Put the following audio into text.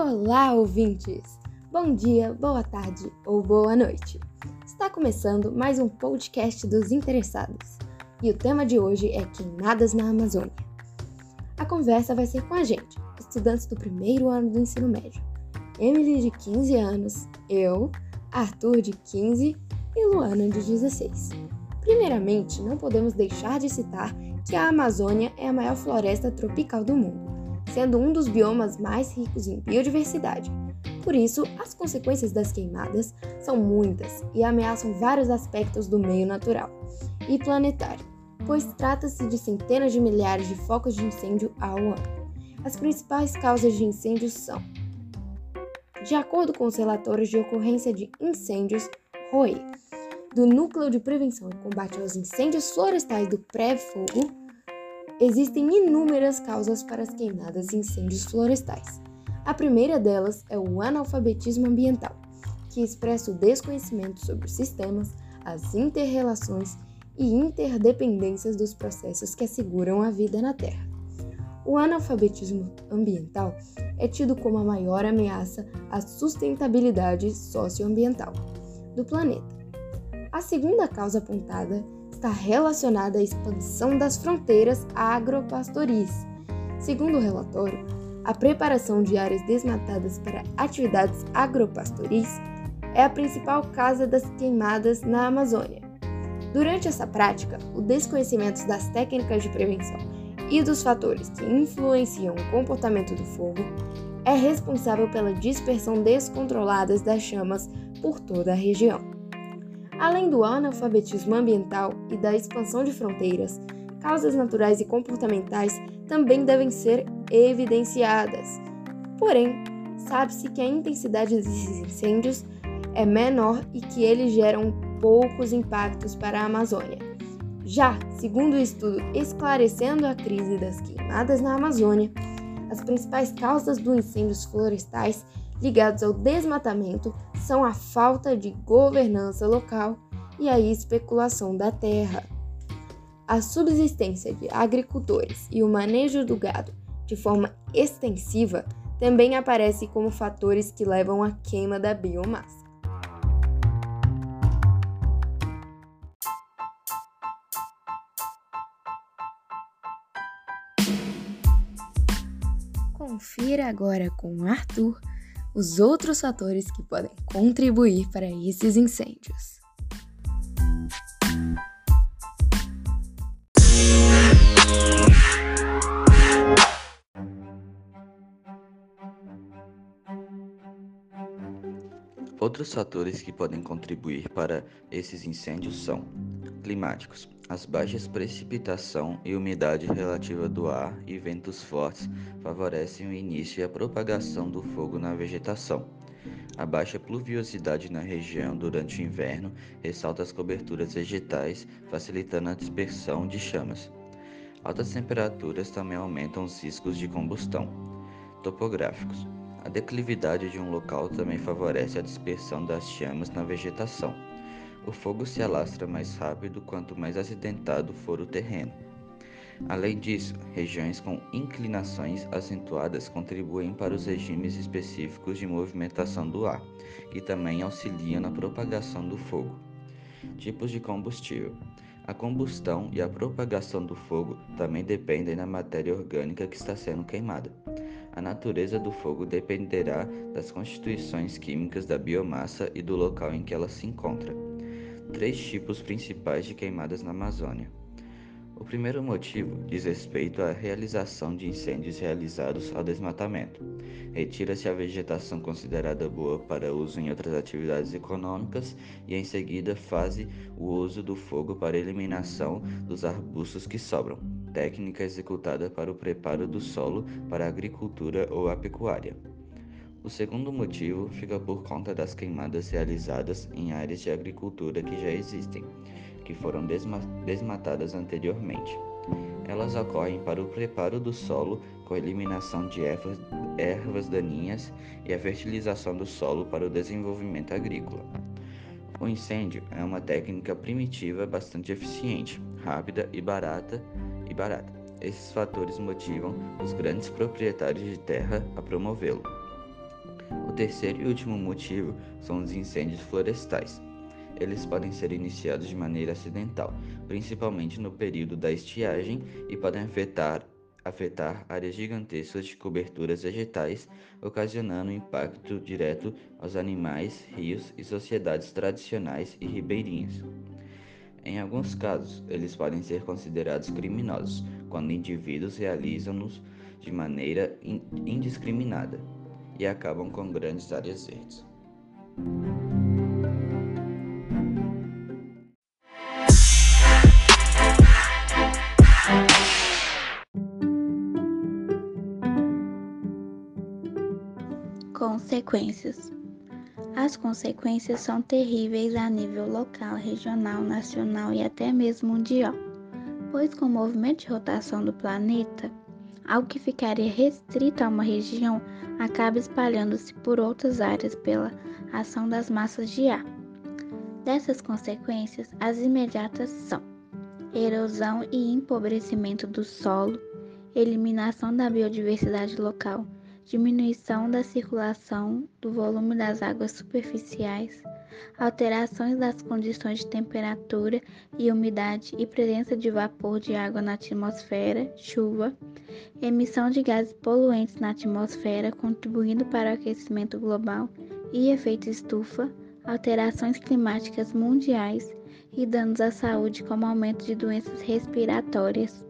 Olá, ouvintes! Bom dia, boa tarde ou boa noite. Está começando mais um podcast dos interessados e o tema de hoje é Queimadas na Amazônia. A conversa vai ser com a gente, estudantes do primeiro ano do ensino médio. Emily, de 15 anos, eu, Arthur, de 15 e Luana, de 16. Primeiramente, não podemos deixar de citar que a Amazônia é a maior floresta tropical do mundo sendo um dos biomas mais ricos em biodiversidade. Por isso, as consequências das queimadas são muitas e ameaçam vários aspectos do meio natural e planetário, pois trata-se de centenas de milhares de focos de incêndio ao ano. As principais causas de incêndios são: de acordo com os relatórios de ocorrência de incêndios ROE, do Núcleo de Prevenção e Combate aos Incêndios Florestais do Pré-Fogo, Existem inúmeras causas para as queimadas e incêndios florestais. A primeira delas é o analfabetismo ambiental, que expressa o desconhecimento sobre os sistemas, as interrelações e interdependências dos processos que asseguram a vida na Terra. O analfabetismo ambiental é tido como a maior ameaça à sustentabilidade socioambiental do planeta. A segunda causa apontada está relacionada à expansão das fronteiras agropastoris. Segundo o relatório, a preparação de áreas desmatadas para atividades agropastoris é a principal causa das queimadas na Amazônia. Durante essa prática, o desconhecimento das técnicas de prevenção e dos fatores que influenciam o comportamento do fogo é responsável pela dispersão descontrolada das chamas por toda a região. Além do analfabetismo ambiental e da expansão de fronteiras, causas naturais e comportamentais também devem ser evidenciadas. Porém, sabe-se que a intensidade desses incêndios é menor e que eles geram poucos impactos para a Amazônia. Já, segundo o estudo Esclarecendo a Crise das Queimadas na Amazônia, as principais causas dos incêndios florestais ligados ao desmatamento são a falta de governança local e a especulação da terra. A subsistência de agricultores e o manejo do gado de forma extensiva também aparece como fatores que levam à queima da biomassa. Confira agora com Arthur os outros fatores que podem contribuir para esses incêndios. Outros fatores que podem contribuir para esses incêndios são climáticos. As baixas precipitação e umidade relativa do ar e ventos fortes favorecem o início e a propagação do fogo na vegetação. A baixa pluviosidade na região durante o inverno ressalta as coberturas vegetais, facilitando a dispersão de chamas. Altas temperaturas também aumentam os riscos de combustão. Topográficos. A declividade de um local também favorece a dispersão das chamas na vegetação. O fogo se alastra mais rápido quanto mais acidentado for o terreno. Além disso, regiões com inclinações acentuadas contribuem para os regimes específicos de movimentação do ar, que também auxiliam na propagação do fogo. Tipos de combustível. A combustão e a propagação do fogo também dependem da matéria orgânica que está sendo queimada. A natureza do fogo dependerá das constituições químicas da biomassa e do local em que ela se encontra. Três tipos principais de queimadas na Amazônia. O primeiro motivo diz respeito à realização de incêndios realizados ao desmatamento. Retira-se a vegetação considerada boa para uso em outras atividades econômicas e em seguida faz o uso do fogo para eliminação dos arbustos que sobram técnica executada para o preparo do solo para a agricultura ou a pecuária. O segundo motivo fica por conta das queimadas realizadas em áreas de agricultura que já existem, que foram desma desmatadas anteriormente. Elas ocorrem para o preparo do solo com a eliminação de ervas, ervas daninhas e a fertilização do solo para o desenvolvimento agrícola. O incêndio é uma técnica primitiva bastante eficiente, rápida e barata e barata. Esses fatores motivam os grandes proprietários de terra a promovê-lo. O terceiro e último motivo são os incêndios florestais. Eles podem ser iniciados de maneira acidental, principalmente no período da estiagem, e podem afetar, afetar áreas gigantescas de coberturas vegetais, ocasionando impacto direto aos animais, rios e sociedades tradicionais e ribeirinhas. Em alguns casos, eles podem ser considerados criminosos quando indivíduos realizam-nos de maneira indiscriminada e acabam com grandes áreas verdes. Consequências as consequências são terríveis a nível local, regional, nacional e até mesmo mundial, pois com o movimento de rotação do planeta, algo que ficaria restrito a uma região acaba espalhando-se por outras áreas pela ação das massas de ar. Dessas consequências, as imediatas são erosão e empobrecimento do solo, eliminação da biodiversidade local, diminuição da circulação do volume das águas superficiais, alterações das condições de temperatura e umidade e presença de vapor de água na atmosfera, chuva, emissão de gases poluentes na atmosfera, contribuindo para o aquecimento global e efeito estufa, alterações climáticas mundiais e danos à saúde, como aumento de doenças respiratórias.